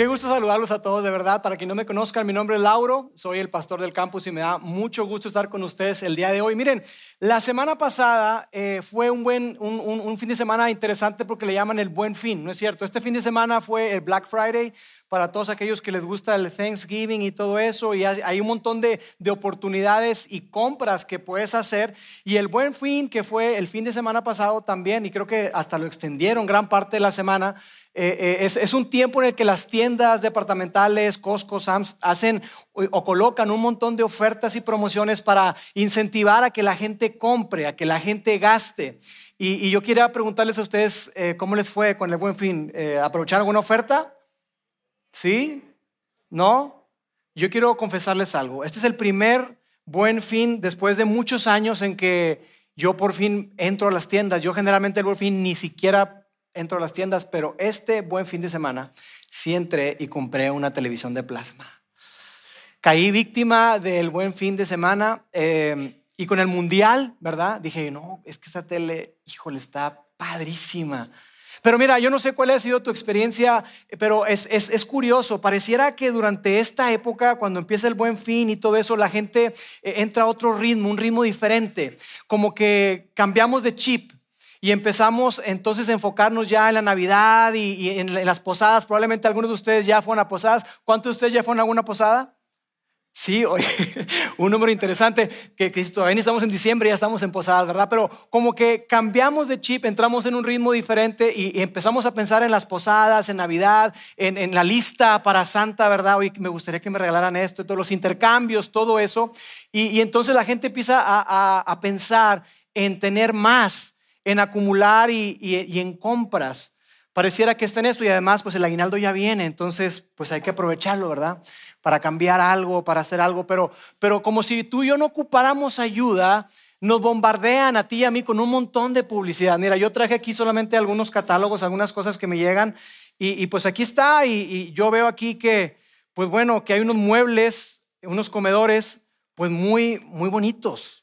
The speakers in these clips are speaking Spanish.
Qué gusto saludarlos a todos, de verdad. Para quien no me conozcan, mi nombre es Lauro, soy el pastor del campus y me da mucho gusto estar con ustedes el día de hoy. Miren, la semana pasada eh, fue un, buen, un, fin de semana interesante porque le llaman el buen fin, ¿no es cierto? Este fin de semana fue el Black Friday para todos aquellos que les gusta el Thanksgiving y todo eso, y hay un montón de, de oportunidades y compras que puedes hacer. Y el buen fin, que fue el fin de semana pasado también, y creo que hasta lo extendieron gran parte de la semana, eh, eh, es, un tiempo en el que las tiendas departamentales, Costco, Sam's, hacen o, colocan un montón de ofertas y promociones para incentivar a que la gente compre, a que la gente gaste. Y, yo quería preguntarles a ustedes eh, cómo les fue con el buen fin. ¿Aprovecharon alguna oferta? ¿Sí? ¿No? Yo quiero confesarles algo. Este es el primer buen fin después de muchos años en que yo por fin entro a las tiendas. Yo generalmente el buen fin ni siquiera entro a las tiendas, pero este buen fin de semana sí entré y compré una televisión de plasma. Caí víctima del buen fin de semana eh, y con el mundial, ¿verdad? Dije, no, es que esta tele, híjole, está padrísima. Pero mira, yo no sé cuál ha sido tu experiencia, pero es, es, es, curioso. Pareciera que durante esta época, cuando empieza el buen fin y todo eso, la gente eh, entra a otro ritmo, un ritmo diferente. Como que cambiamos de chip. Y empezamos entonces a enfocarnos ya en la Navidad y, en, las posadas. Probablemente algunos de ustedes ya fueron a posadas. ¿Cuántos de ustedes ya fueron a alguna posada? Sí, un número interesante, que, que todavía estamos en diciembre, ya estamos en posadas, ¿verdad? Pero como que cambiamos de chip, entramos en un ritmo diferente y, empezamos a pensar en las posadas, en Navidad, en, la lista para Santa, ¿verdad? Hoy me gustaría que me regalaran esto, todos los intercambios, todo eso. Y, entonces la gente empieza a, a pensar en tener más en acumular y, en compras. Pareciera que está en esto y además pues el aguinaldo ya viene, entonces pues hay que aprovecharlo, ¿verdad? Para cambiar algo, para hacer algo, pero, pero como si tú y yo no ocupáramos ayuda, nos bombardean a ti y a mí con un montón de publicidad. Mira, yo traje aquí solamente algunos catálogos, algunas cosas que me llegan y, pues aquí está y, y, yo veo aquí que, pues bueno, que hay unos muebles, unos comedores, pues muy, muy bonitos.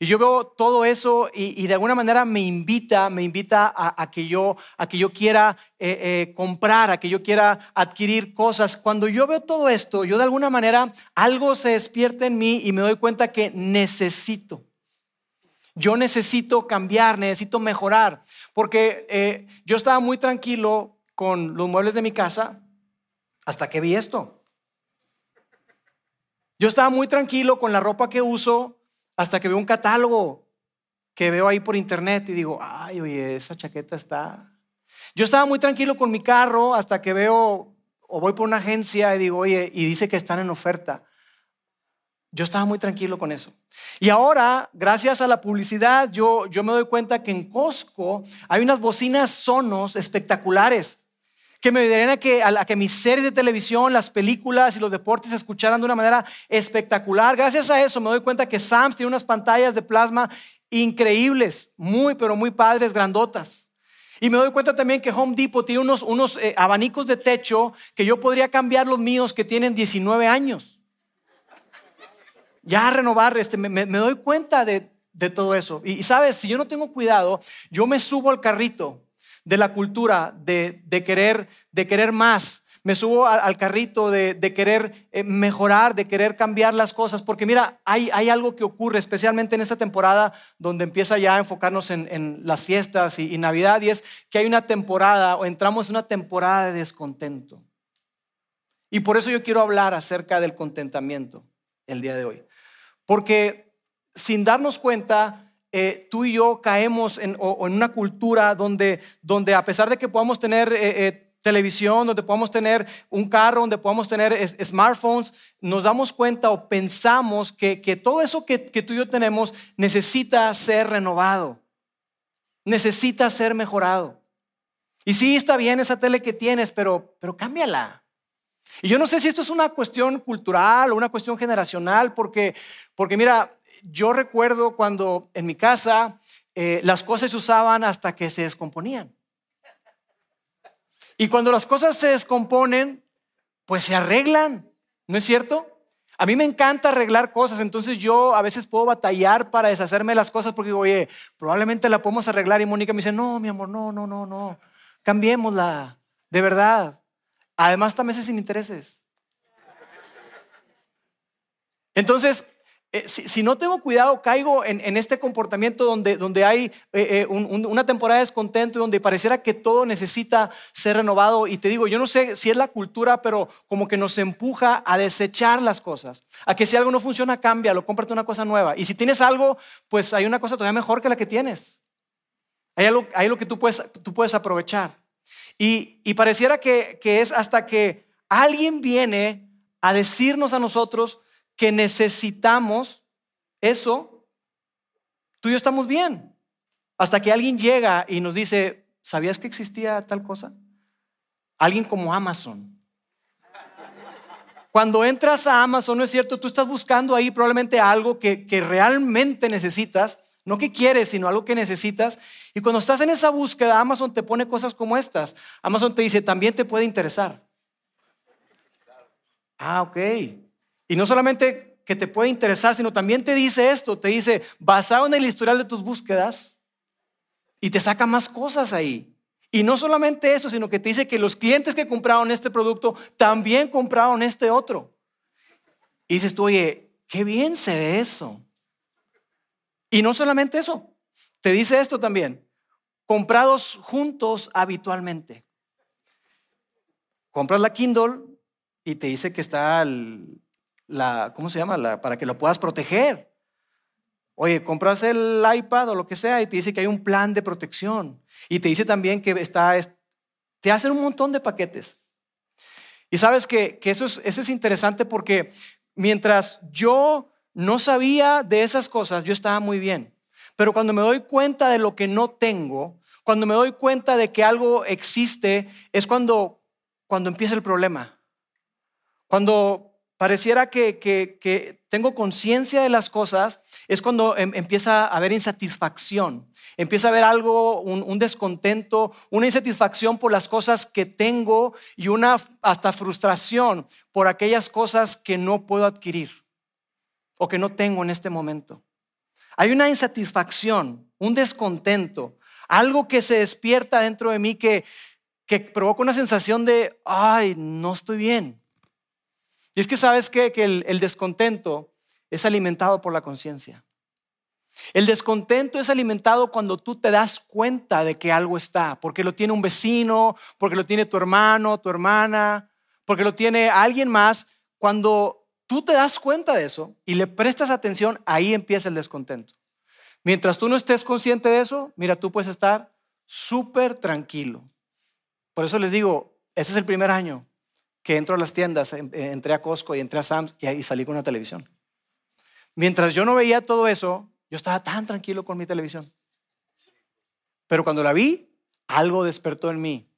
Y yo veo todo eso y, de alguna manera me invita, me invita a, que, yo, a que yo quiera eh, eh, comprar, a que yo quiera adquirir cosas. Cuando yo veo todo esto, yo de alguna manera algo se despierta en mí y me doy cuenta que necesito. Yo necesito cambiar, necesito mejorar, porque eh, yo estaba muy tranquilo con los muebles de mi casa hasta que vi esto. Yo estaba muy tranquilo con la ropa que uso hasta que veo un catálogo que veo ahí por internet y digo, ay, oye, esa chaqueta está. Yo estaba muy tranquilo con mi carro hasta que veo o voy por una agencia y digo, oye, y dice que están en oferta. Yo estaba muy tranquilo con eso. Y ahora, gracias a la publicidad, yo, yo me doy cuenta que en Costco hay unas bocinas sonos espectaculares que me ayudarían a que, a, que mis series de televisión, las películas y los deportes se escucharan de una manera espectacular. Gracias a eso me doy cuenta que Sam's tiene unas pantallas de plasma increíbles, muy, pero muy padres, grandotas. Y me doy cuenta también que Home Depot tiene unos, unos eh, abanicos de techo que yo podría cambiar los míos que tienen 19 años. Ya renovar, este, me, doy cuenta de, todo eso. y sabes, si yo no tengo cuidado, yo me subo al carrito de la cultura de, querer, de querer más. Me subo al, carrito de, querer eh, mejorar, de querer cambiar las cosas, porque mira, hay, hay, algo que ocurre, especialmente en esta temporada donde empieza ya a enfocarnos en, las fiestas y, y Navidad, y es que hay una temporada, o entramos en una temporada de descontento. Y por eso yo quiero hablar acerca del contentamiento el día de hoy. Porque sin darnos cuenta, eh, tú y yo caemos en, una cultura donde, donde a pesar de que podamos tener eh, eh, televisión, donde podamos tener un carro, donde podamos tener smartphones, nos damos cuenta o pensamos que, todo eso que, tú y yo tenemos necesita ser renovado, necesita ser mejorado. Y sí, está bien esa tele que tienes, pero, pero cámbiala. Y yo no sé si esto es una cuestión cultural o una cuestión generacional, porque, porque mira, yo recuerdo cuando en mi casa eh, las cosas se usaban hasta que se descomponían. Y cuando las cosas se descomponen, pues se arreglan, ¿no es cierto? A mí me encanta arreglar cosas, entonces yo a veces puedo batallar para deshacerme de las cosas porque digo, oye, probablemente la podemos arreglar y Mónica me dice, no, mi amor, no, no, no, no, cambiémosla, de verdad. Además, también es sin intereses. Entonces, eh, si, no tengo cuidado, caigo en, este comportamiento donde, donde hay eh, eh, una temporada de descontento y donde pareciera que todo necesita ser renovado. Y te digo, yo no sé si es la cultura, pero como que nos empuja a desechar las cosas. A que si algo no funciona, cámbialo, cómprate una cosa nueva. Y si tienes algo, pues hay una cosa todavía mejor que la que tienes. Hay algo, hay que tú puedes, tú puedes aprovechar. Y, y pareciera que, que es hasta que alguien viene a decirnos a nosotros, que necesitamos eso, tú y yo estamos bien. Hasta que alguien llega y nos dice, ¿sabías que existía tal cosa? Alguien como Amazon. Cuando entras a Amazon, no es cierto, tú estás buscando ahí probablemente algo que, que realmente necesitas, no que quieres, sino algo que necesitas. Y cuando estás en esa búsqueda, Amazon te pone cosas como estas. Amazon te dice, también te puede interesar. Ah, ok. Y no solamente que te puede interesar, sino también te dice esto, te dice, basado en el historial de tus búsquedas, y te saca más cosas ahí. Y no solamente eso, sino que te dice que los clientes que compraron este producto también compraron este otro. Y dices tú, oye, qué bien se ve eso. Y no solamente eso, te dice esto también, comprados juntos habitualmente. Compras la Kindle y te dice que está el, la, ¿cómo se llama? La, para que lo puedas proteger. Oye, compras el iPad o lo que sea y te dice que hay un plan de protección. Y te dice también que está, te hacen un montón de paquetes. Y sabes que, eso, es, eso es interesante porque mientras yo no sabía de esas cosas, yo estaba muy bien. Pero cuando me doy cuenta de lo que no tengo, cuando me doy cuenta de que algo existe, es cuando, cuando empieza el problema. Cuando pareciera que, tengo conciencia de las cosas, es cuando em, empieza a haber insatisfacción, empieza a haber algo, un, descontento, una insatisfacción por las cosas que tengo y una hasta frustración por aquellas cosas que no puedo adquirir o que no tengo en este momento. Hay una insatisfacción, un descontento, algo que se despierta dentro de mí que, que provoca una sensación de, ay, no estoy bien y es que sabes que el, el descontento es alimentado por la conciencia. El descontento es alimentado cuando tú te das cuenta de que algo está, porque lo tiene un vecino, porque lo tiene tu hermano, tu hermana, porque lo tiene alguien más. Cuando tú te das cuenta de eso y le prestas atención, ahí empieza el descontento. Mientras tú no estés consciente de eso, mira, tú puedes estar súper tranquilo. Por eso les digo, ese es el primer año que entro a las tiendas, eh, entré a Costco y entré a Sam's y salí con una televisión. Mientras yo no veía todo eso, yo estaba tan tranquilo con mi televisión. Pero cuando la vi, algo despertó en mí.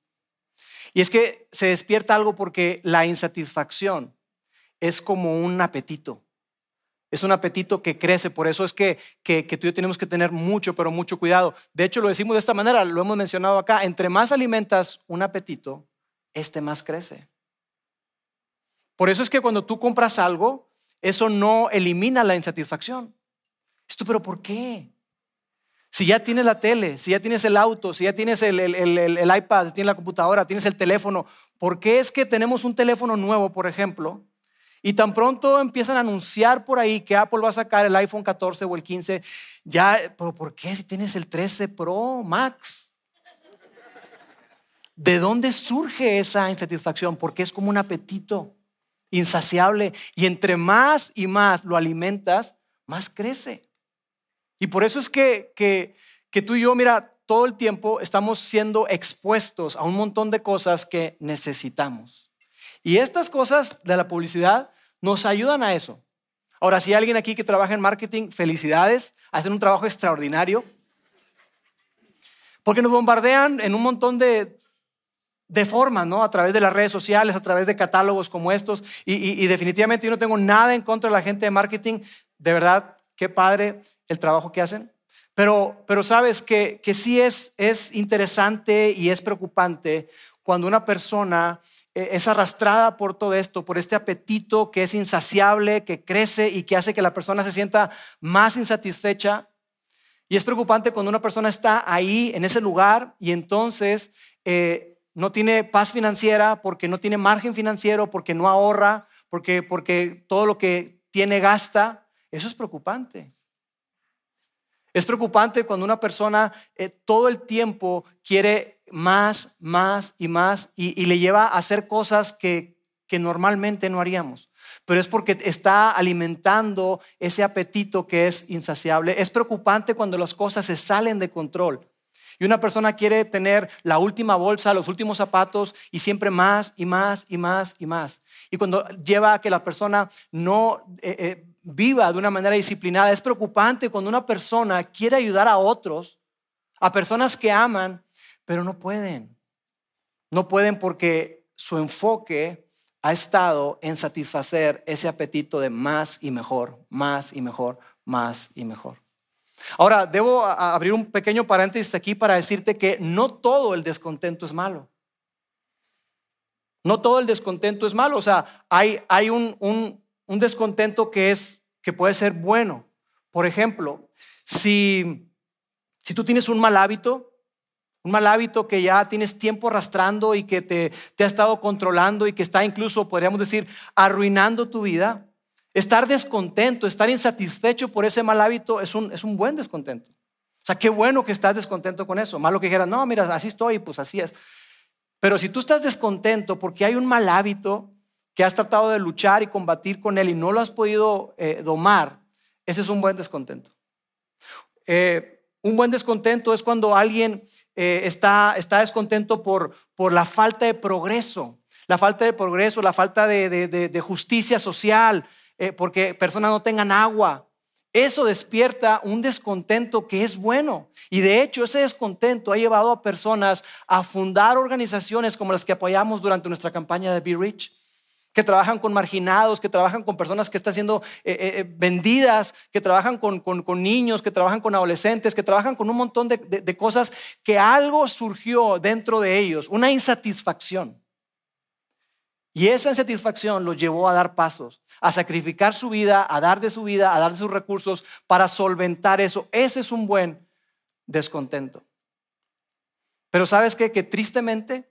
Y es que se despierta algo porque la insatisfacción es como un apetito. Es un apetito que crece, por eso es que, que, que, tú y yo tenemos que tener mucho, pero mucho cuidado. De hecho, lo decimos de esta manera, lo hemos mencionado acá, entre más alimentas un apetito, este más crece. Por eso es que cuando tú compras algo, eso no elimina la insatisfacción. Esto, pero ¿por qué? Si ya tienes la tele, si ya tienes el auto, si ya tienes el, el, iPad, tienes la computadora, tienes el teléfono, ¿por qué es que tenemos un teléfono nuevo, por ejemplo? Y tan pronto empiezan a anunciar por ahí que Apple va a sacar el iPhone 14 o el 15, ya, pero ¿por qué si tienes el 13 Pro Max? ¿De dónde surge esa insatisfacción? Porque es como un apetito insaciable. Y entre más y más lo alimentas, más crece. Y por eso es que, que, que tú y yo, mira, todo el tiempo estamos siendo expuestos a un montón de cosas que necesitamos. Y estas cosas de la publicidad nos ayudan a eso. Ahora, si hay alguien aquí que trabaja en marketing, felicidades, hacen un trabajo extraordinario. Porque nos bombardean en un montón de, de forma, ¿no? A través de las redes sociales, a través de catálogos como estos. Y, definitivamente yo no tengo nada en contra de la gente de marketing. De verdad, qué padre el trabajo que hacen. Pero, pero sabes que, que sí es, es interesante y es preocupante cuando una persona eh, es arrastrada por todo esto, por este apetito que es insaciable, que crece y que hace que la persona se sienta más insatisfecha. Y es preocupante cuando una persona está ahí, en ese lugar, y entonces eh, no tiene paz financiera porque no tiene margen financiero, porque no ahorra, porque, porque todo lo que tiene gasta. Eso es preocupante. Es preocupante cuando una persona eh, todo el tiempo quiere más, más y más y, le lleva a hacer cosas que, que normalmente no haríamos. Pero es porque está alimentando ese apetito que es insaciable. Es preocupante cuando las cosas se salen de control. Y una persona quiere tener la última bolsa, los últimos zapatos y siempre más y más y más y más. Y cuando lleva a que la persona no eh, eh, viva de una manera disciplinada, es preocupante cuando una persona quiere ayudar a otros, a personas que aman, pero no pueden. No pueden porque su enfoque ha estado en satisfacer ese apetito de más y mejor, más y mejor, más y mejor. Ahora, debo abrir un pequeño paréntesis aquí para decirte que no todo el descontento es malo. No todo el descontento es malo. O sea, hay, hay un, un, descontento que, es, que puede ser bueno. Por ejemplo, si, si tú tienes un mal hábito, un mal hábito que ya tienes tiempo arrastrando y que te, te ha estado controlando y que está incluso, podríamos decir, arruinando tu vida, Estar descontento, estar insatisfecho por ese mal hábito es un, es un buen descontento. O sea, qué bueno que estás descontento con eso. Malo que dijeras, no, mira, así estoy, pues así es. Pero si tú estás descontento porque hay un mal hábito que has tratado de luchar y combatir con él y no lo has podido eh, domar, ese es un buen descontento. Eh, un buen descontento es cuando alguien eh, está, está descontento por, por la falta de progreso, la falta de progreso, la falta de, de justicia social, eh, porque personas no tengan agua. Eso despierta un descontento que es bueno. Y de hecho ese descontento ha llevado a personas a fundar organizaciones como las que apoyamos durante nuestra campaña de Be Rich que trabajan con marginados, que trabajan con personas que están siendo eh, eh, vendidas, que trabajan con, niños, que trabajan con adolescentes, que trabajan con un montón de cosas que algo surgió dentro de ellos, una insatisfacción. Y esa insatisfacción los llevó a dar pasos, a sacrificar su vida, a dar de su vida, a dar de sus recursos para solventar eso. Ese es un buen descontento. Pero sabes qué? Que tristemente,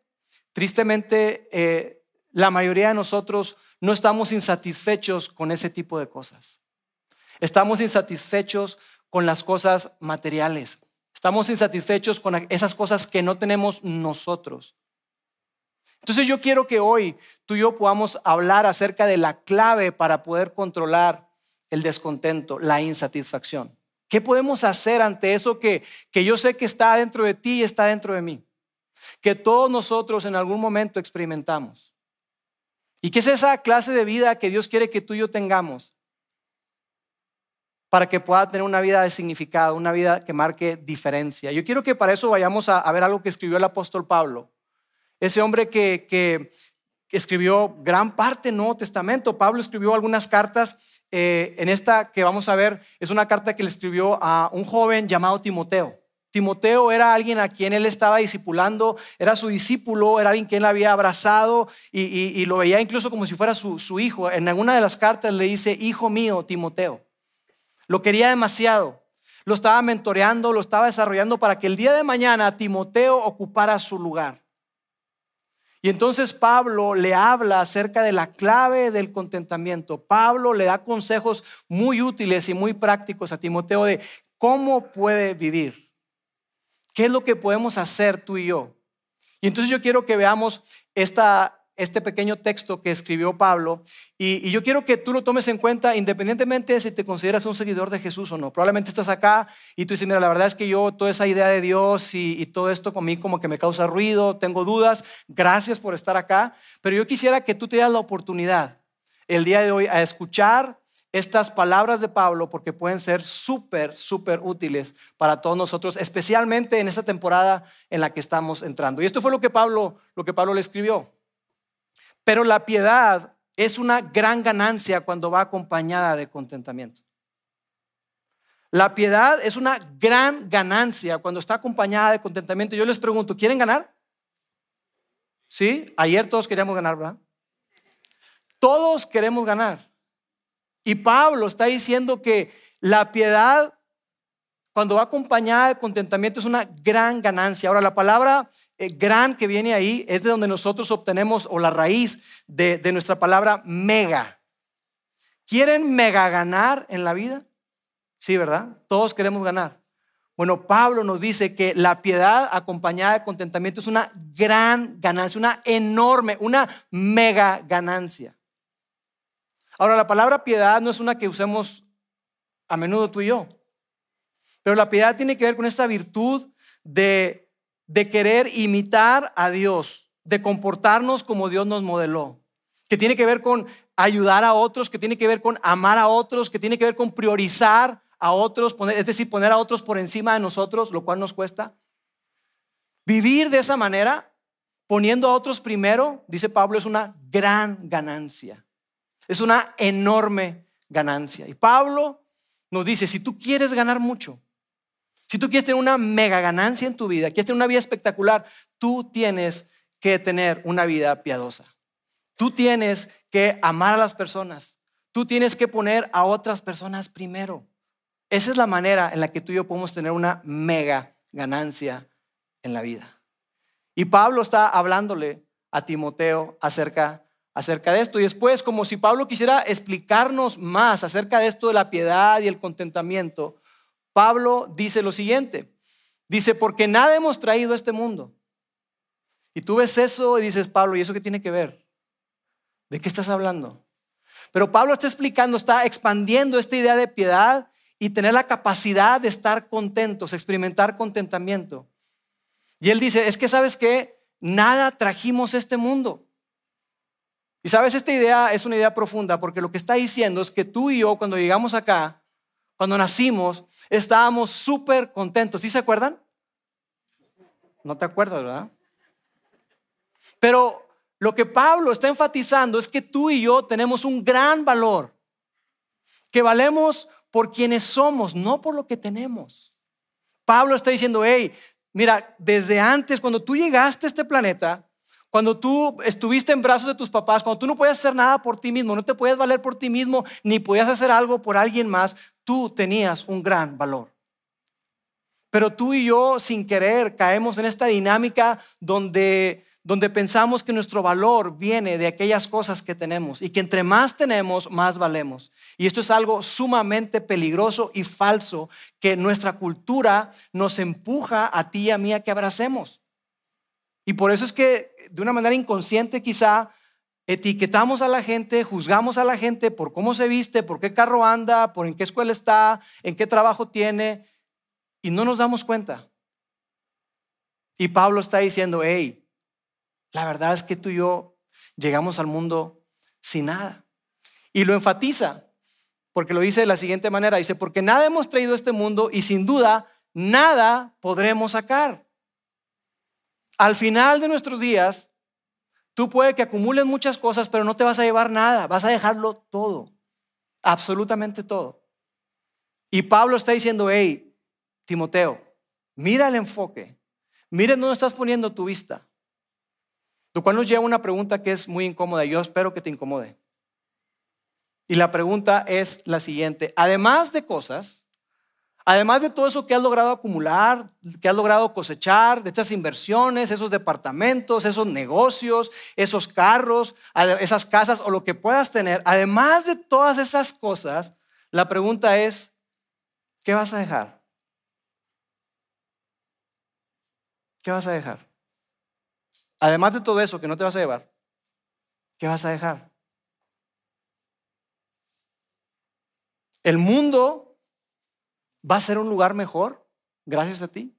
tristemente, eh, la mayoría de nosotros no estamos insatisfechos con ese tipo de cosas. Estamos insatisfechos con las cosas materiales. Estamos insatisfechos con esas cosas que no tenemos nosotros. Entonces yo quiero que hoy tú y yo podamos hablar acerca de la clave para poder controlar el descontento, la insatisfacción. ¿Qué podemos hacer ante eso que, que yo sé que está dentro de ti y está dentro de mí? Que todos nosotros en algún momento experimentamos. ¿Y qué es esa clase de vida que Dios quiere que tú y yo tengamos? Para que pueda tener una vida de significado, una vida que marque diferencia. Yo quiero que para eso vayamos a, a ver algo que escribió el apóstol Pablo. Ese hombre que, escribió gran parte del Nuevo Testamento. Pablo escribió algunas cartas. Eh, en esta que vamos a ver es una carta que le escribió a un joven llamado Timoteo. Timoteo era alguien a quien él estaba discipulando, era su discípulo, era alguien que él había abrazado y, lo veía incluso como si fuera su, su, hijo. En alguna de las cartas le dice, hijo mío, Timoteo. Lo quería demasiado, lo estaba mentoreando, lo estaba desarrollando para que el día de mañana Timoteo ocupara su lugar. Y entonces Pablo le habla acerca de la clave del contentamiento. Pablo le da consejos muy útiles y muy prácticos a Timoteo de cómo puede vivir. ¿Qué es lo que podemos hacer tú y yo? Y entonces yo quiero que veamos esta, este pequeño texto que escribió Pablo y, yo quiero que tú lo tomes en cuenta independientemente de si te consideras un seguidor de Jesús o no. Probablemente estás acá y tú dices, mira, la verdad es que yo toda esa idea de Dios y, todo esto conmigo como que me causa ruido, tengo dudas, gracias por estar acá, pero yo quisiera que tú te das la oportunidad el día de hoy a escuchar estas palabras de Pablo porque pueden ser súper, súper útiles para todos nosotros, especialmente en esta temporada en la que estamos entrando. Y esto fue lo que Pablo, lo que Pablo le escribió. Pero la piedad es una gran ganancia cuando va acompañada de contentamiento. La piedad es una gran ganancia cuando está acompañada de contentamiento. Yo les pregunto, ¿quieren ganar? ¿Sí? Ayer todos queríamos ganar, ¿verdad? Todos queremos ganar. Y Pablo está diciendo que la piedad, cuando va acompañada de contentamiento, es una gran ganancia. Ahora, la palabra eh, gran que viene ahí es de donde nosotros obtenemos, o la raíz de, de nuestra palabra mega. ¿Quieren mega ganar en la vida? Sí, ¿verdad? Todos queremos ganar. Bueno, Pablo nos dice que la piedad acompañada de contentamiento es una gran ganancia, una enorme, una mega ganancia. Ahora, la palabra piedad no es una que usemos a menudo tú y yo, pero la piedad tiene que ver con esta virtud de, de querer imitar a Dios, de comportarnos como Dios nos modeló, que tiene que ver con ayudar a otros, que tiene que ver con amar a otros, que tiene que ver con priorizar a otros, es decir, poner a otros por encima de nosotros, lo cual nos cuesta. Vivir de esa manera, poniendo a otros primero, dice Pablo, es una gran ganancia. Es una enorme ganancia. Y Pablo nos dice, si tú quieres ganar mucho, si tú quieres tener una mega ganancia en tu vida, quieres tener una vida espectacular, tú tienes que tener una vida piadosa. Tú tienes que amar a las personas. Tú tienes que poner a otras personas primero. Esa es la manera en la que tú y yo podemos tener una mega ganancia en la vida. Y Pablo está hablándole a Timoteo acerca, acerca de esto. Y después, como si Pablo quisiera explicarnos más acerca de esto de la piedad y el contentamiento, Pablo dice lo siguiente. Dice, porque nada hemos traído a este mundo. Y tú ves eso y dices, Pablo, ¿y eso qué tiene que ver? ¿De qué estás hablando? Pero Pablo está explicando, está expandiendo esta idea de piedad y tener la capacidad de estar contentos, experimentar contentamiento. Y él dice, es que sabes que nada trajimos a este mundo. Y sabes, esta idea es una idea profunda porque lo que está diciendo es que tú y yo cuando llegamos acá, cuando nacimos, estábamos súper contentos. ¿Sí se acuerdan? No te acuerdas, ¿verdad? Pero lo que Pablo está enfatizando es que tú y yo tenemos un gran valor, que valemos por quienes somos, no por lo que tenemos. Pablo está diciendo, hey, mira, desde antes, cuando tú llegaste a este planeta, cuando tú estuviste en brazos de tus papás, cuando tú no podías hacer nada por ti mismo, no te podías valer por ti mismo, ni podías hacer algo por alguien más, tú tenías un gran valor. Pero tú y yo, sin querer, caemos en esta dinámica donde donde pensamos que nuestro valor viene de aquellas cosas que tenemos y que entre más tenemos, más valemos. Y esto es algo sumamente peligroso y falso que nuestra cultura nos empuja a ti y a mí a que abracemos. Y por eso es que de una manera inconsciente quizá etiquetamos a la gente, juzgamos a la gente por cómo se viste, por qué carro anda, por en qué escuela está, en qué trabajo tiene, y no nos damos cuenta. Y Pablo está diciendo, hey, la verdad es que tú y yo llegamos al mundo sin nada. Y lo enfatiza, porque lo dice de la siguiente manera, dice, porque nada hemos traído a este mundo y sin duda nada podremos sacar. Al final de nuestros días, tú puede que acumules muchas cosas, pero no te vas a llevar nada, vas a dejarlo todo, absolutamente todo. Y Pablo está diciendo, hey, Timoteo, mira el enfoque, mira dónde estás poniendo tu vista. Lo cual nos lleva a una pregunta que es muy incómoda. Yo espero que te incomode. Y la pregunta es la siguiente. Además de cosas, además de todo eso que has logrado acumular, que has logrado cosechar, de estas inversiones, esos departamentos, esos negocios, esos carros, esas casas o lo que puedas tener, además de todas esas cosas, la pregunta es, ¿qué vas a dejar? ¿Qué vas a dejar? Además de todo eso que no te vas a llevar, ¿qué vas a dejar? El mundo va a ser un lugar mejor gracias a ti.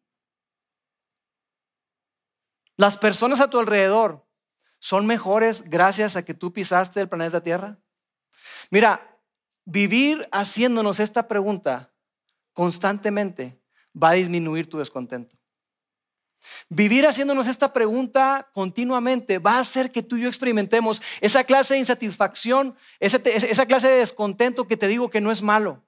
Las personas a tu alrededor son mejores gracias a que tú pisaste el planeta Tierra. Mira, vivir haciéndonos esta pregunta constantemente va a disminuir tu descontento. Vivir haciéndonos esta pregunta continuamente va a hacer que tú y yo experimentemos esa clase de insatisfacción, esa, clase de descontento que te digo que no es malo,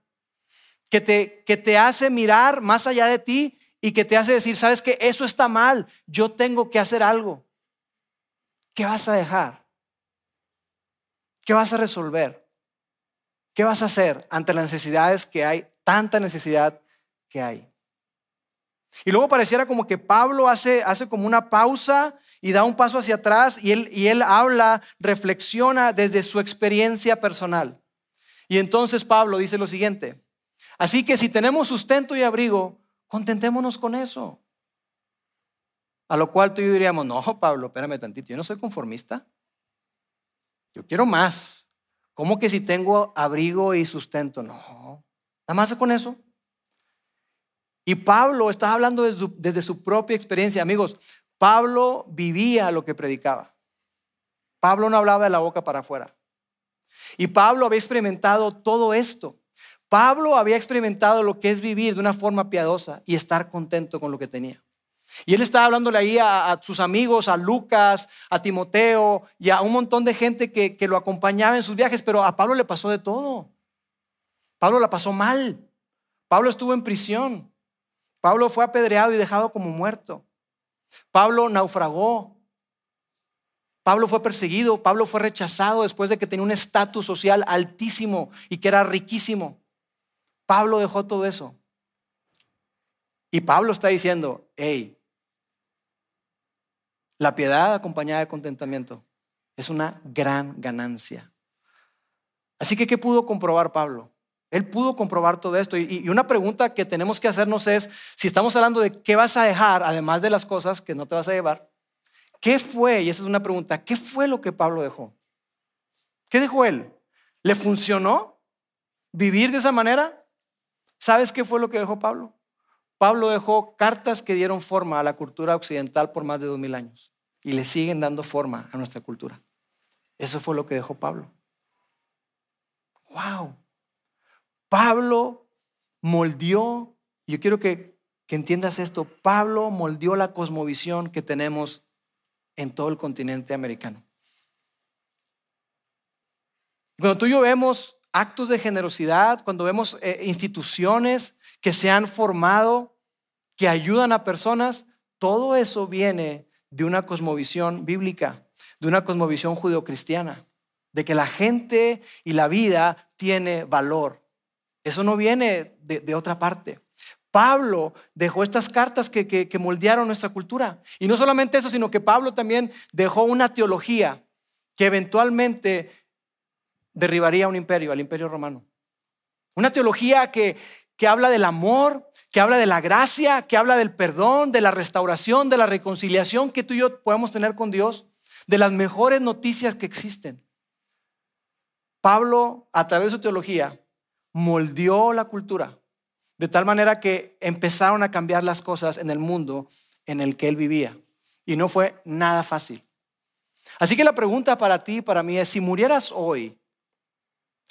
que te, que te hace mirar más allá de ti y que te hace decir, sabes que eso está mal, yo tengo que hacer algo. ¿Qué vas a dejar? ¿Qué vas a resolver? ¿Qué vas a hacer ante las necesidades que hay, tanta necesidad que hay? Y luego pareciera como que Pablo hace, hace como una pausa y da un paso hacia atrás y él, y él habla, reflexiona desde su experiencia personal. Y entonces Pablo dice lo siguiente, así que si tenemos sustento y abrigo, contentémonos con eso. A lo cual tú y yo diríamos, no, Pablo, espérame tantito, yo no soy conformista. Yo quiero más. ¿Cómo que si tengo abrigo y sustento? No, nada más con eso. Y Pablo está hablando desde su, desde su propia experiencia. Amigos, Pablo vivía lo que predicaba. Pablo no hablaba de la boca para afuera. Y Pablo había experimentado todo esto. Pablo había experimentado lo que es vivir de una forma piadosa y estar contento con lo que tenía. Y él estaba hablándole ahí a, sus amigos, a Lucas, a Timoteo y a un montón de gente que, que lo acompañaba en sus viajes, pero a Pablo le pasó de todo. Pablo la pasó mal. Pablo estuvo en prisión. Pablo fue apedreado y dejado como muerto. Pablo naufragó. Pablo fue perseguido. Pablo fue rechazado después de que tenía un estatus social altísimo y que era riquísimo. Pablo dejó todo eso. Y Pablo está diciendo, hey, la piedad acompañada de contentamiento es una gran ganancia. Así que, ¿qué pudo comprobar Pablo? Él pudo comprobar todo esto. Y, una pregunta que tenemos que hacernos es, si estamos hablando de qué vas a dejar, además de las cosas que no te vas a llevar, ¿qué fue? Y esa es una pregunta, ¿qué fue lo que Pablo dejó? ¿Qué dejó él? ¿Le funcionó vivir de esa manera? ¿Sabes qué fue lo que dejó Pablo? Pablo dejó cartas que dieron forma a la cultura occidental por más de dos mil años y le siguen dando forma a nuestra cultura. Eso fue lo que dejó Pablo. ¡Wow! Pablo moldeó, yo quiero que, entiendas esto, Pablo moldeó la cosmovisión que tenemos en todo el continente americano. Cuando tú y yo vemos actos de generosidad, cuando vemos eh, instituciones que se han formado, que ayudan a personas, todo eso viene de una cosmovisión bíblica, de una cosmovisión judeocristiana, de que la gente y la vida tiene valor. Eso no viene de, otra parte. Pablo dejó estas cartas que, que, moldearon nuestra cultura. Y no solamente eso, sino que Pablo también dejó una teología que eventualmente derribaría un imperio, al imperio romano. Una teología que, que habla del amor, que habla de la gracia, que habla del perdón, de la restauración, de la reconciliación que tú y yo podemos tener con Dios, de las mejores noticias que existen. Pablo, a través de su teología, moldeó la cultura de tal manera que empezaron a cambiar las cosas en el mundo en el que él vivía. Y no fue nada fácil. Así que la pregunta para ti y para mí es, si murieras hoy,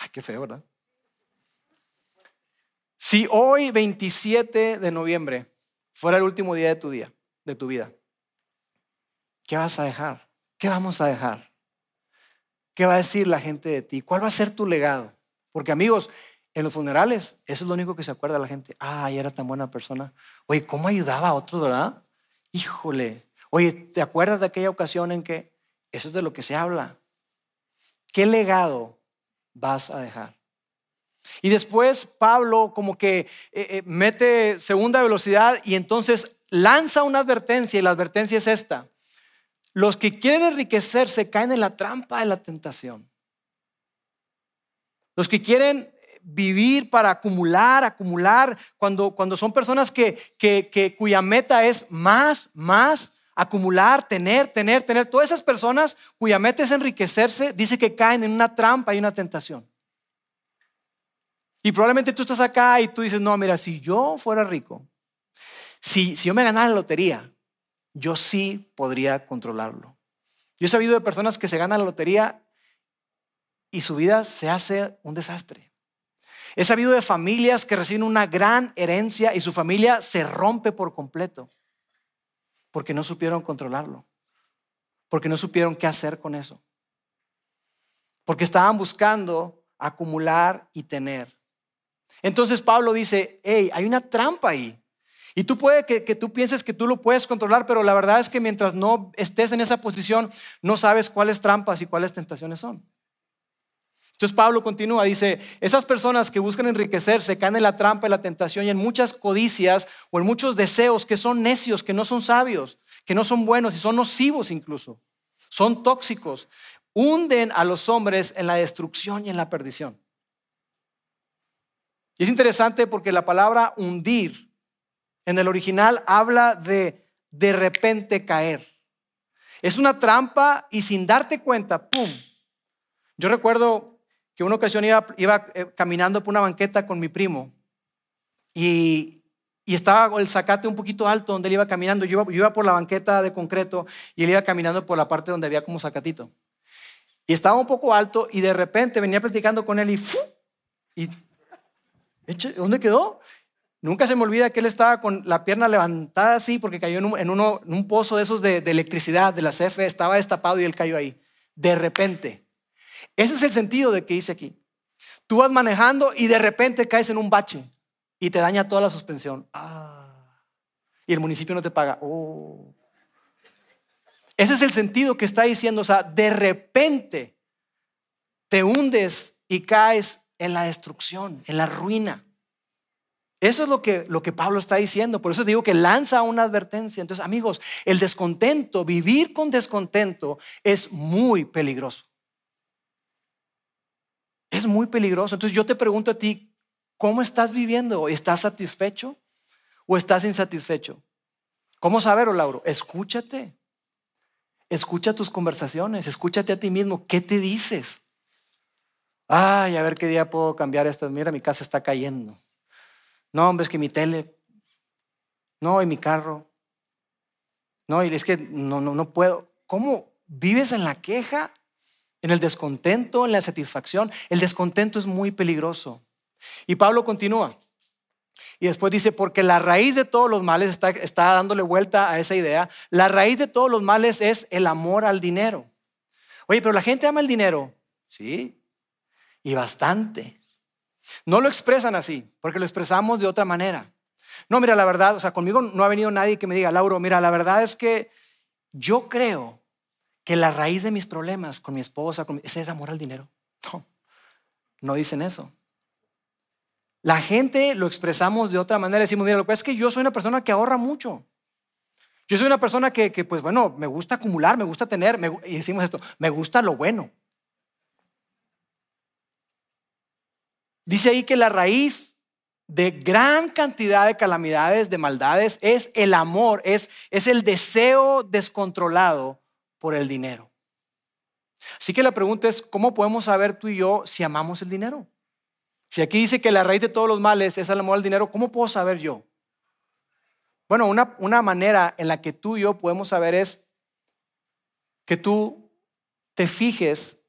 ay, qué feo, ¿verdad? Si hoy, 27 de noviembre, fuera el último día de tu día, de tu vida, ¿qué vas a dejar? ¿Qué vamos a dejar? ¿Qué va a decir la gente de ti? ¿Cuál va a ser tu legado? Porque amigos, en los funerales, eso es lo único que se acuerda la gente. Ay, era tan buena persona. Oye, ¿cómo ayudaba a otros, verdad? Híjole. Oye, ¿te acuerdas de aquella ocasión en que eso es de lo que se habla? ¿Qué legado vas a dejar? Y después Pablo como que eh, eh, mete segunda velocidad y entonces lanza una advertencia y la advertencia es esta. Los que quieren enriquecerse caen en la trampa de la tentación. Los que quieren vivir para acumular, acumular, cuando, cuando son personas que, que, cuya meta es más, más, acumular, tener, tener, tener, todas esas personas cuya meta es enriquecerse, dice que caen en una trampa y una tentación. Y probablemente tú estás acá y tú dices, no, mira, si yo fuera rico, si, si yo me ganara la lotería, yo sí podría controlarlo. Yo he sabido de personas que se ganan la lotería y su vida se hace un desastre. He sabido de familias que reciben una gran herencia y su familia se rompe por completo porque no supieron controlarlo, porque no supieron qué hacer con eso, porque estaban buscando acumular y tener. Entonces Pablo dice, hey, hay una trampa ahí. Y tú puede que, que, tú pienses que tú lo puedes controlar, pero la verdad es que mientras no estés en esa posición, no sabes cuáles trampas y cuáles tentaciones son. Entonces Pablo continúa, dice, esas personas que buscan enriquecerse caen en la trampa y la tentación y en muchas codicias o en muchos deseos que son necios, que no son sabios, que no son buenos y son nocivos incluso. Son tóxicos. Hunden a los hombres en la destrucción y en la perdición. Y es interesante porque la palabra hundir en el original habla de de repente caer. Es una trampa y sin darte cuenta, ¡pum! Yo recuerdo que una ocasión iba, iba eh, caminando por una banqueta con mi primo y, y, estaba el zacate un poquito alto donde él iba caminando. Yo iba, yo iba, por la banqueta de concreto y él iba caminando por la parte donde había como zacatito. Y estaba un poco alto y de repente venía platicando con él y y ¿Dónde quedó? Nunca se me olvida que él estaba con la pierna levantada así porque cayó en un, pozo de esos de, de, electricidad, de la CFE, estaba destapado y él cayó ahí. De repente. Ese es el sentido de que dice aquí. Tú vas manejando y de repente caes en un bache y te daña toda la suspensión. Ah. Y el municipio no te paga. Oh. Ese es el sentido que está diciendo. O sea, de repente te hundes y caes en la destrucción, en la ruina. Eso es lo que, lo que Pablo está diciendo. Por eso digo que lanza una advertencia. Entonces, amigos, el descontento, vivir con descontento es muy peligroso. Es muy peligroso. Entonces yo te pregunto a ti, ¿cómo estás viviendo? ¿Estás satisfecho o estás insatisfecho? ¿Cómo saberlo, Lauro? Escúchate. Escucha tus conversaciones, escúchate a ti mismo. ¿Qué te dices? Ay, a ver qué día puedo cambiar esto. Mira, mi casa está cayendo. No, hombre, es que mi tele. No, y mi carro. No, y es que no, no, no puedo. ¿Cómo vives en la queja, en el descontento, en la satisfacción? El descontento es muy peligroso. Y Pablo continúa. Y después dice, porque la raíz de todos los males está, dándole vuelta a esa idea. La raíz de todos los males es el amor al dinero. Oye, pero la gente ama el dinero. Sí, y bastante. No lo expresan así, porque lo expresamos de otra manera. No, mira, la verdad, o sea, conmigo no ha venido nadie que me diga, Lauro, mira, la verdad es que yo creo que la raíz de mis problemas con mi esposa con ese es amor al dinero. No, no dicen eso. La gente lo expresamos de otra manera. Decimos, mira, lo que es que yo soy una persona que ahorra mucho. Yo soy una persona que, que pues bueno, me gusta acumular, me gusta tener, y decimos esto, me gusta lo bueno. Dice ahí que la raíz de gran cantidad de calamidades, de maldades, es el amor, es, es el deseo descontrolado por el dinero. Así que la pregunta es, ¿cómo podemos saber tú y yo si amamos el dinero? Si aquí dice que la raíz de todos los males es el amor al dinero, ¿cómo puedo saber yo? Bueno, una, una manera en la que tú y yo podemos saber es que tú te fijes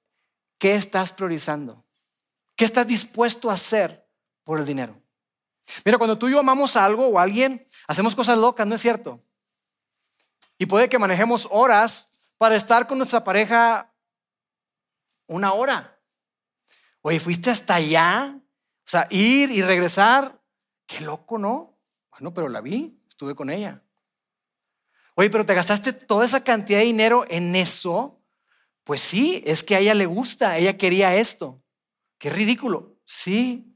qué estás priorizando. ¿Qué estás dispuesto a hacer por el dinero? Mira, cuando tú y yo amamos a algo o a alguien, hacemos cosas locas, ¿no es cierto? Y puede que manejemos horas para estar con nuestra pareja una hora. Oye, fuiste hasta allá. O sea, ir y regresar. Qué loco, ¿no? Bueno, pero la vi, estuve con ella. Oye, pero te gastaste toda esa cantidad de dinero en eso. Pues sí, es que a ella le gusta, ella quería esto. Qué ridículo. Sí,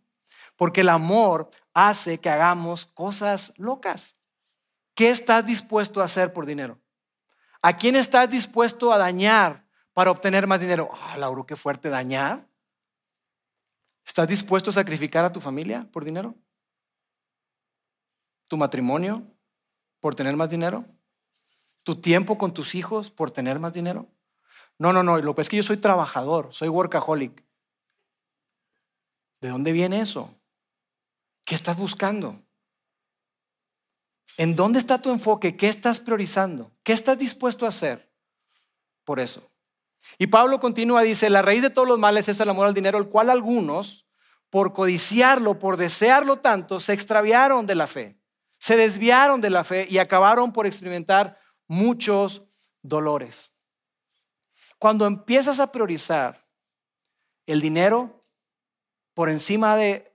porque el amor hace que hagamos cosas locas. ¿Qué estás dispuesto a hacer por dinero? ¿A quién estás dispuesto a dañar para obtener más dinero? Ah, Lauro, qué fuerte dañar. ¿Estás dispuesto a sacrificar a tu familia por dinero? ¿Tu matrimonio por tener más dinero? ¿Tu tiempo con tus hijos por tener más dinero? No, no, no. Lo que es que yo soy trabajador, soy workaholic. ¿De dónde viene eso? ¿Qué estás buscando? ¿En dónde está tu enfoque? ¿Qué estás priorizando? ¿Qué estás dispuesto a hacer por eso? Y Pablo continúa, dice, la raíz de todos los males es el amor al dinero, el cual algunos, por codiciarlo, por desearlo tanto, se extraviaron de la fe, se desviaron de la fe y acabaron por experimentar muchos dolores. Cuando empiezas a priorizar el dinero, por encima de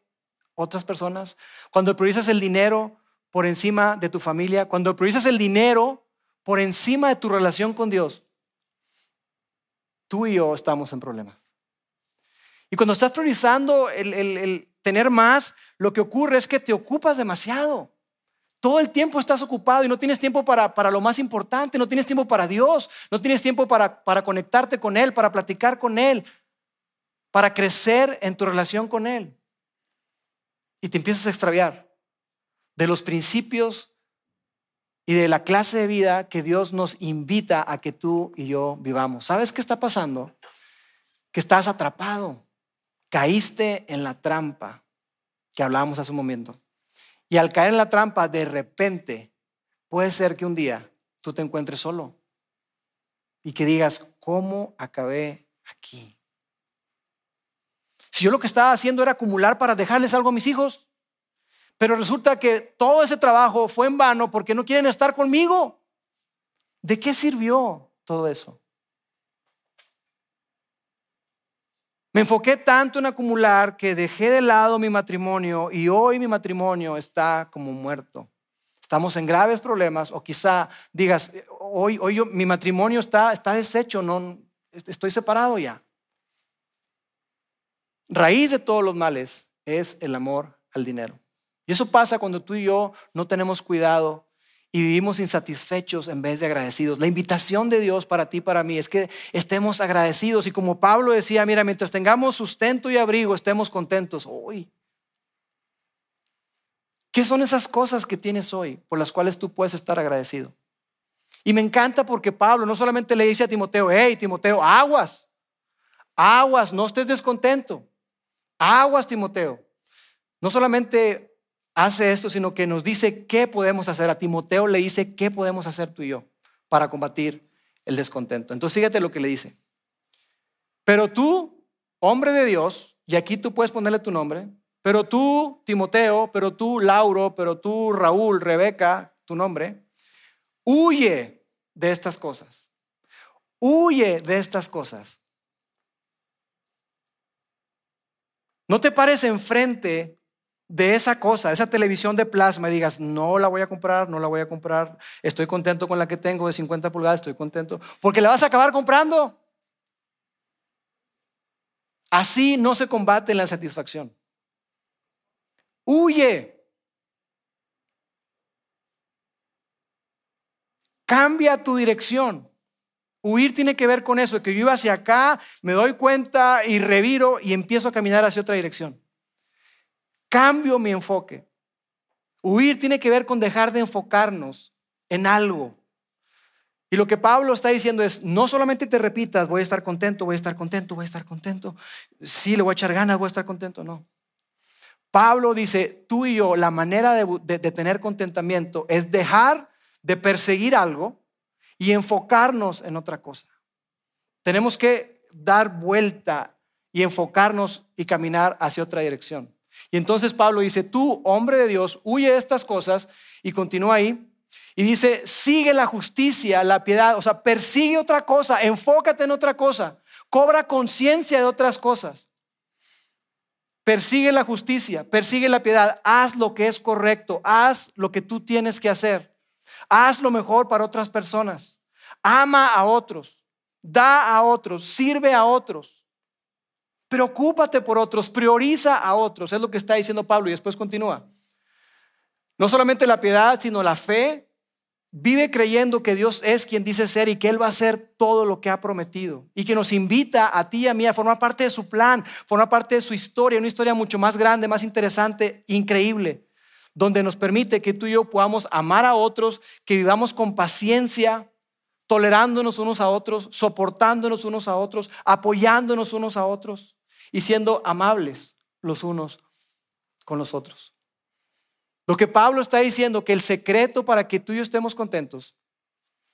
otras personas, cuando priorizas el dinero por encima de tu familia, cuando priorizas el dinero por encima de tu relación con Dios, tú y yo estamos en problemas. Y cuando estás priorizando el, tener más, lo que ocurre es que te ocupas demasiado. Todo el tiempo estás ocupado y no tienes tiempo para, lo más importante, no tienes tiempo para Dios, no tienes tiempo para conectarte con Él, para platicar con Él, para crecer en tu relación con Él. Y te empiezas a extraviar de los principios y de la clase de vida que Dios nos invita a que tú y yo vivamos. ¿Sabes qué está pasando? Que estás atrapado, caíste en la trampa que hablábamos hace un momento. Y al caer en la trampa, de repente, puede ser que un día tú te encuentres solo y que digas, ¿cómo acabé aquí? Si yo lo que estaba haciendo era acumular para dejarles algo a mis hijos, pero resulta que todo ese trabajo fue en vano porque no quieren estar conmigo. ¿De qué sirvió todo eso? Me enfoqué tanto en acumular que dejé de lado mi matrimonio y hoy mi matrimonio está como muerto. Estamos en graves problemas o quizá digas, hoy, hoy mi matrimonio está, está deshecho, no, estoy separado ya raíz de todos los males es el amor al dinero. Eso pasa cuando tú y yo no tenemos cuidado y vivimos insatisfechos en vez de agradecidos. La invitación de Dios para ti y para mí es que estemos agradecidos y como Pablo decía, mira, mientras tengamos sustento y abrigo, estemos contentos hoy. ¿Qué son esas cosas que tienes hoy por las cuales tú puedes estar agradecido? Y me encanta porque Pablo no solamente le dice a Timoteo, hey, Timoteo, aguas, aguas, no estés descontento. Aguas, Timoteo. No solamente hace esto, sino que nos dice qué podemos hacer. A Timoteo le dice qué podemos hacer tú y yo para combatir el descontento. Entonces fíjate lo que le dice. Pero tú, hombre de Dios, y aquí tú puedes ponerle tu nombre, pero tú, Timoteo, pero tú, Lauro, pero tú, Raúl, Rebeca, tu nombre, huye de estas cosas. Huye de estas cosas. No te pares enfrente de esa cosa, esa televisión de plasma y digas, no la voy a comprar, no la voy a comprar, estoy contento con la que tengo de 50 pulgadas, estoy contento, porque la vas a acabar comprando. Así no se combate la satisfacción. Huye. Cambia tu dirección. Huir tiene que ver con eso, que yo iba hacia acá, me doy cuenta y reviro y empiezo a caminar hacia otra dirección. Cambio mi enfoque. Huir tiene que ver con dejar de enfocarnos en algo. Y lo que Pablo está diciendo es, no solamente te repitas, voy a estar contento, voy a estar contento, voy a estar contento. Sí, le voy a echar ganas, voy a estar contento, no. Pablo dice, tú y yo, la manera de, de tener contentamiento es dejar de perseguir algo y enfocarnos en otra cosa. Tenemos que dar vuelta y enfocarnos y caminar hacia otra dirección. Y entonces Pablo dice, tú, hombre de Dios, huye de estas cosas y continúa ahí. Y dice, sigue la justicia, la piedad, o sea, persigue otra cosa, enfócate en otra cosa, cobra conciencia de otras cosas. Persigue la justicia, persigue la piedad, haz lo que es correcto, haz lo que tú tienes que hacer. Haz lo mejor para otras personas. Ama a otros. Da a otros. Sirve a otros. Preocúpate por otros. Prioriza a otros. Es lo que está diciendo Pablo y después continúa. No solamente la piedad, sino la fe. Vive creyendo que Dios es quien dice ser y que Él va a hacer todo lo que ha prometido. Y que nos invita a ti y a mí a formar parte de su plan, formar parte de su historia, una historia mucho más grande, más interesante, increíble donde nos permite que tú y yo podamos amar a otros, que vivamos con paciencia, tolerándonos unos a otros, soportándonos unos a otros, apoyándonos unos a otros y siendo amables los unos con los otros. Lo que Pablo está diciendo, que el secreto para que tú y yo estemos contentos,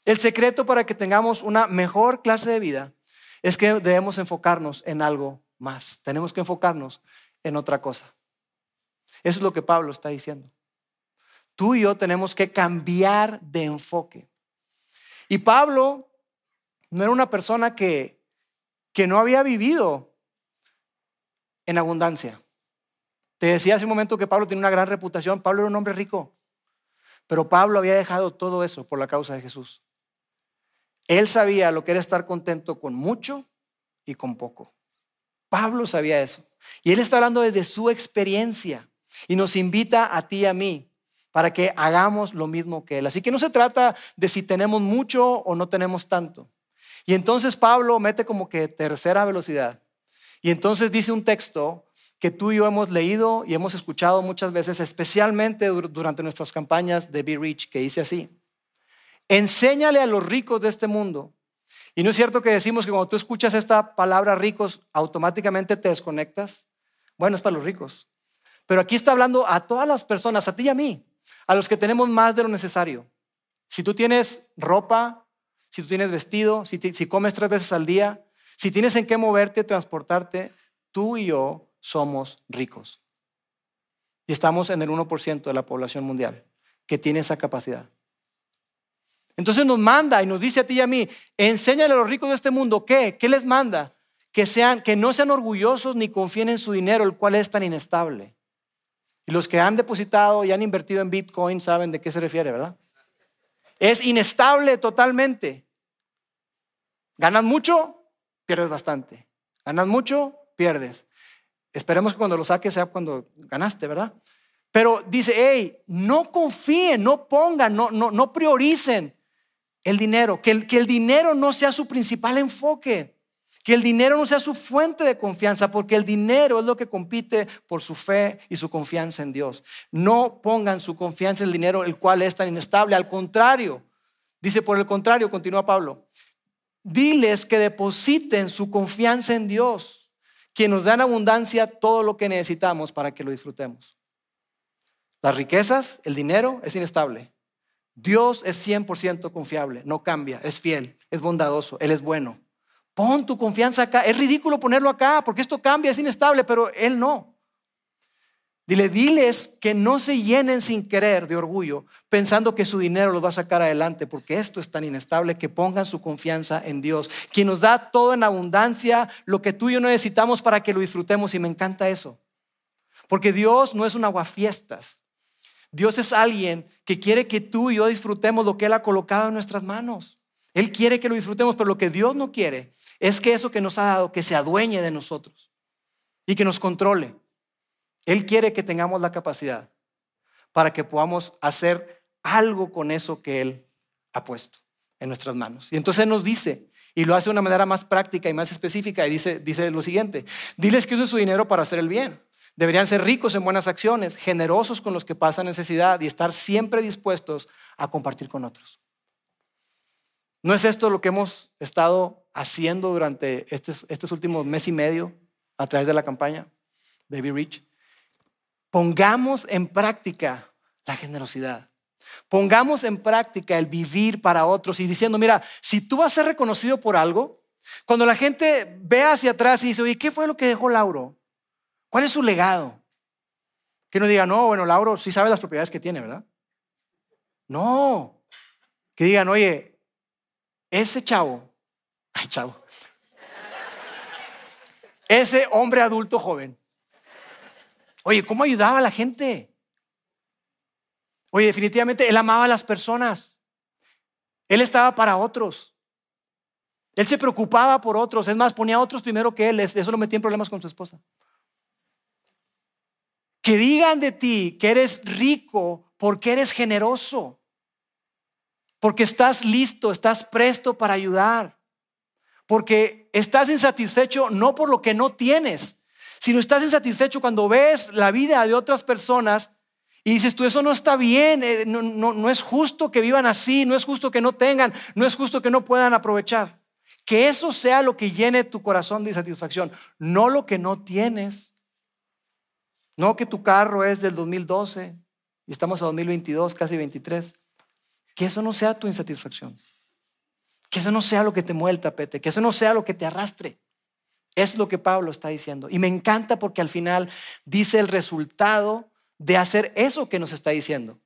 el secreto para que tengamos una mejor clase de vida, es que debemos enfocarnos en algo más. Tenemos que enfocarnos en otra cosa. Eso es lo que Pablo está diciendo. Tú y yo tenemos que cambiar de enfoque. Y Pablo no era una persona que, que no había vivido en abundancia. Te decía hace un momento que Pablo tiene una gran reputación. Pablo era un hombre rico. Pero Pablo había dejado todo eso por la causa de Jesús. Él sabía lo que era estar contento con mucho y con poco. Pablo sabía eso. Y él está hablando desde su experiencia y nos invita a ti y a mí para que hagamos lo mismo que él. Así que no se trata de si tenemos mucho o no tenemos tanto. Y entonces Pablo mete como que tercera velocidad. Y entonces dice un texto que tú y yo hemos leído y hemos escuchado muchas veces, especialmente durante nuestras campañas de Be Rich, que dice así, enséñale a los ricos de este mundo. Y no es cierto que decimos que cuando tú escuchas esta palabra ricos, automáticamente te desconectas. Bueno, es para los ricos. Pero aquí está hablando a todas las personas, a ti y a mí, a los que tenemos más de lo necesario. Si tú tienes ropa, si tú tienes vestido, si, si comes tres veces al día, si tienes en qué moverte, transportarte, tú y yo somos ricos. Y estamos en el 1% de la población mundial que tiene esa capacidad. Entonces nos manda y nos dice a ti y a mí, enséñale a los ricos de este mundo, ¿qué? ¿Qué les manda? Que, sean, que no sean orgullosos ni confíen en su dinero, el cual es tan inestable. Y los que han depositado y han invertido en Bitcoin saben de qué se refiere, ¿verdad? Es inestable totalmente. Ganas mucho, pierdes bastante. Ganas mucho, pierdes. Esperemos que cuando lo saques sea cuando ganaste, ¿verdad? Pero dice, hey, no confíen, no pongan, no, no, no prioricen el dinero, que el, que el dinero no sea su principal enfoque, que el dinero no sea su fuente de confianza, porque el dinero es lo que compite por su fe y su confianza en Dios. No pongan su confianza en el dinero, el cual es tan inestable, al contrario, dice por el contrario, continúa Pablo, diles que depositen su confianza en Dios quien nos da en abundancia todo lo que necesitamos para que lo disfrutemos. Las riquezas, el dinero es inestable. Dios es 100% confiable, no cambia, es fiel, es bondadoso, Él es bueno. Pon tu confianza acá. Es ridículo ponerlo acá porque esto cambia, es inestable, pero Él no. Dile, diles que no se llenen sin querer de orgullo, pensando que su dinero los va a sacar adelante, porque esto es tan inestable que pongan su confianza en Dios, quien nos da todo en abundancia, lo que tú y yo necesitamos para que lo disfrutemos. Y me encanta eso, porque Dios no es un aguafiestas. Dios es alguien que quiere que tú y yo disfrutemos lo que Él ha colocado en nuestras manos. Él quiere que lo disfrutemos, pero lo que Dios no quiere es que eso que nos ha dado, que se adueñe de nosotros y que nos controle. Él quiere que tengamos la capacidad para que podamos hacer algo con eso que Él ha puesto en nuestras manos. Y entonces nos dice, y lo hace de una manera más práctica y más específica, y dice, dice lo siguiente, diles que use su dinero para hacer el bien. Deberían ser ricos en buenas acciones, generosos con los que pasan necesidad y estar siempre dispuestos a compartir con otros. ¿No es esto lo que hemos estado haciendo durante estos, estos últimos mes y medio a través de la campaña Baby Rich? Pongamos en práctica la generosidad. Pongamos en práctica el vivir para otros y diciendo, mira, si tú vas a ser reconocido por algo, cuando la gente ve hacia atrás y dice, oye, ¿qué fue lo que dejó Lauro? ¿Cuál es su legado? Que no diga, no, bueno, Lauro sí sabe las propiedades que tiene, ¿verdad? No. Que digan, oye, ese chavo, ay, chavo, ese hombre adulto joven, Oye, ¿cómo ayudaba a la gente? Oye, definitivamente él amaba a las personas. Él estaba para otros. Él se preocupaba por otros. Es más, ponía a otros primero que él. Eso lo metía en problemas con su esposa. Que digan de ti que eres rico porque eres generoso. Porque estás listo, estás presto para ayudar. Porque estás insatisfecho no por lo que no tienes, si no estás insatisfecho cuando ves la vida de otras personas y dices tú, eso no está bien, eh, no, no es justo que vivan así, no es justo que no tengan, no es justo que no puedan aprovechar. Que eso sea lo que llene tu corazón de insatisfacción, no lo que no tienes. No que tu carro es del 2012 y estamos a 2022, casi 23. Que eso no sea tu insatisfacción. Que eso no sea lo que te mueve el tapete, que eso no sea lo que te arrastre. Es lo que Pablo está diciendo. Y me encanta porque al final dice el resultado de hacer eso que nos está diciendo.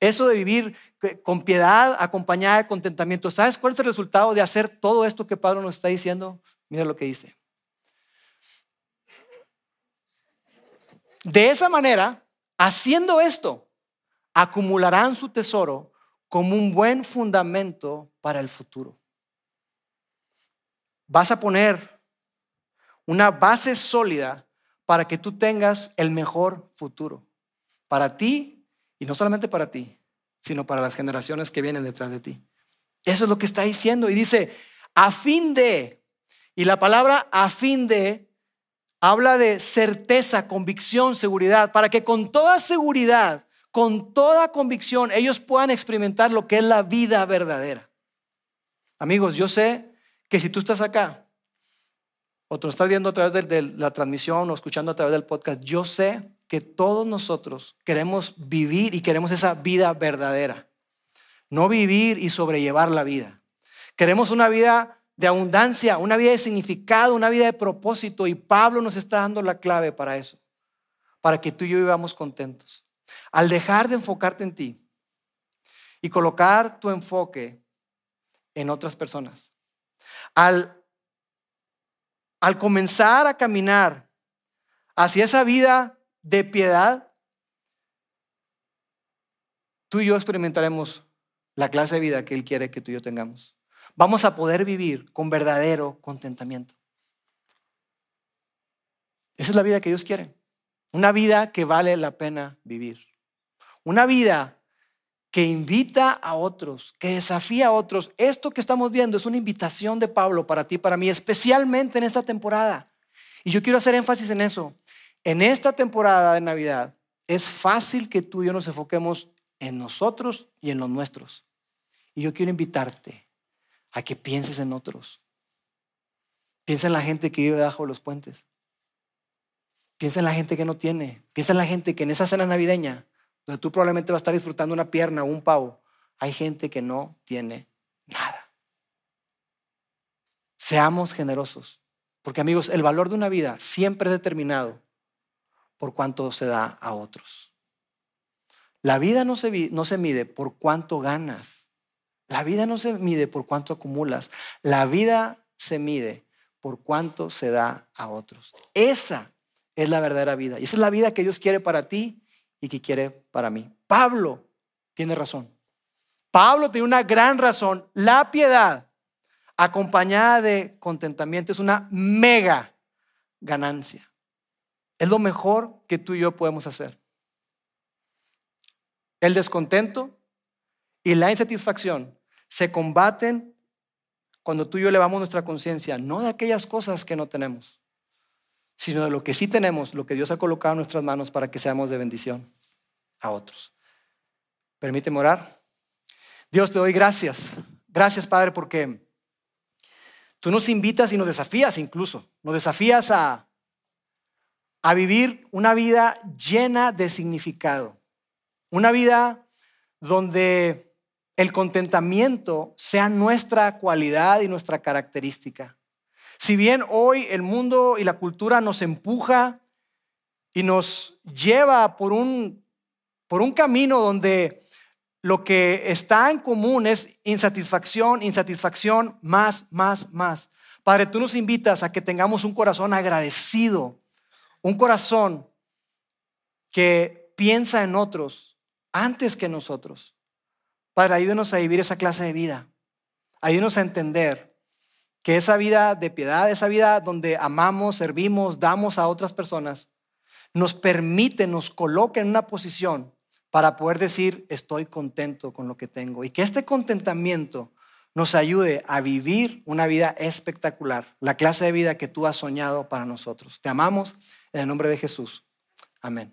Eso de vivir con piedad acompañada de contentamiento. ¿Sabes cuál es el resultado de hacer todo esto que Pablo nos está diciendo? Mira lo que dice. De esa manera, haciendo esto, acumularán su tesoro como un buen fundamento para el futuro. Vas a poner una base sólida para que tú tengas el mejor futuro. Para ti, y no solamente para ti, sino para las generaciones que vienen detrás de ti. Eso es lo que está diciendo. Y dice, a fin de, y la palabra a fin de habla de certeza, convicción, seguridad, para que con toda seguridad, con toda convicción, ellos puedan experimentar lo que es la vida verdadera. Amigos, yo sé que si tú estás acá, o tú estás viendo a través de, de la transmisión o escuchando a través del podcast, yo sé que todos nosotros queremos vivir y queremos esa vida verdadera. No vivir y sobrellevar la vida. Queremos una vida de abundancia, una vida de significado, una vida de propósito. Y Pablo nos está dando la clave para eso, para que tú y yo vivamos contentos. Al dejar de enfocarte en ti y colocar tu enfoque en otras personas, al, al comenzar a caminar hacia esa vida de piedad, tú y yo experimentaremos la clase de vida que Él quiere que tú y yo tengamos vamos a poder vivir con verdadero contentamiento. Esa es la vida que Dios quiere. Una vida que vale la pena vivir. Una vida que invita a otros, que desafía a otros. Esto que estamos viendo es una invitación de Pablo para ti, para mí, especialmente en esta temporada. Y yo quiero hacer énfasis en eso. En esta temporada de Navidad es fácil que tú y yo nos enfoquemos en nosotros y en los nuestros. Y yo quiero invitarte a que pienses en otros. Piensa en la gente que vive debajo de los puentes. Piensa en la gente que no tiene. Piensa en la gente que en esa cena navideña, donde tú probablemente vas a estar disfrutando una pierna o un pavo, hay gente que no tiene nada. Seamos generosos. Porque amigos, el valor de una vida siempre es determinado por cuánto se da a otros. La vida no se, no se mide por cuánto ganas. La vida no se mide por cuánto acumulas, la vida se mide por cuánto se da a otros. Esa es la verdadera vida. Y esa es la vida que Dios quiere para ti y que quiere para mí. Pablo tiene razón. Pablo tiene una gran razón. La piedad acompañada de contentamiento es una mega ganancia. Es lo mejor que tú y yo podemos hacer. El descontento y la insatisfacción se combaten cuando tú y yo elevamos nuestra conciencia, no de aquellas cosas que no tenemos, sino de lo que sí tenemos, lo que Dios ha colocado en nuestras manos para que seamos de bendición a otros. Permíteme orar. Dios, te doy gracias. Gracias, Padre, porque tú nos invitas y nos desafías incluso. Nos desafías a, a vivir una vida llena de significado. Una vida donde el contentamiento sea nuestra cualidad y nuestra característica. Si bien hoy el mundo y la cultura nos empuja y nos lleva por un, por un camino donde lo que está en común es insatisfacción, insatisfacción, más, más, más. Padre, tú nos invitas a que tengamos un corazón agradecido, un corazón que piensa en otros antes que nosotros. Padre, ayúdenos a vivir esa clase de vida. Ayúdenos a entender que esa vida de piedad, esa vida donde amamos, servimos, damos a otras personas, nos permite, nos coloca en una posición para poder decir, estoy contento con lo que tengo. Y que este contentamiento nos ayude a vivir una vida espectacular, la clase de vida que tú has soñado para nosotros. Te amamos en el nombre de Jesús. Amén.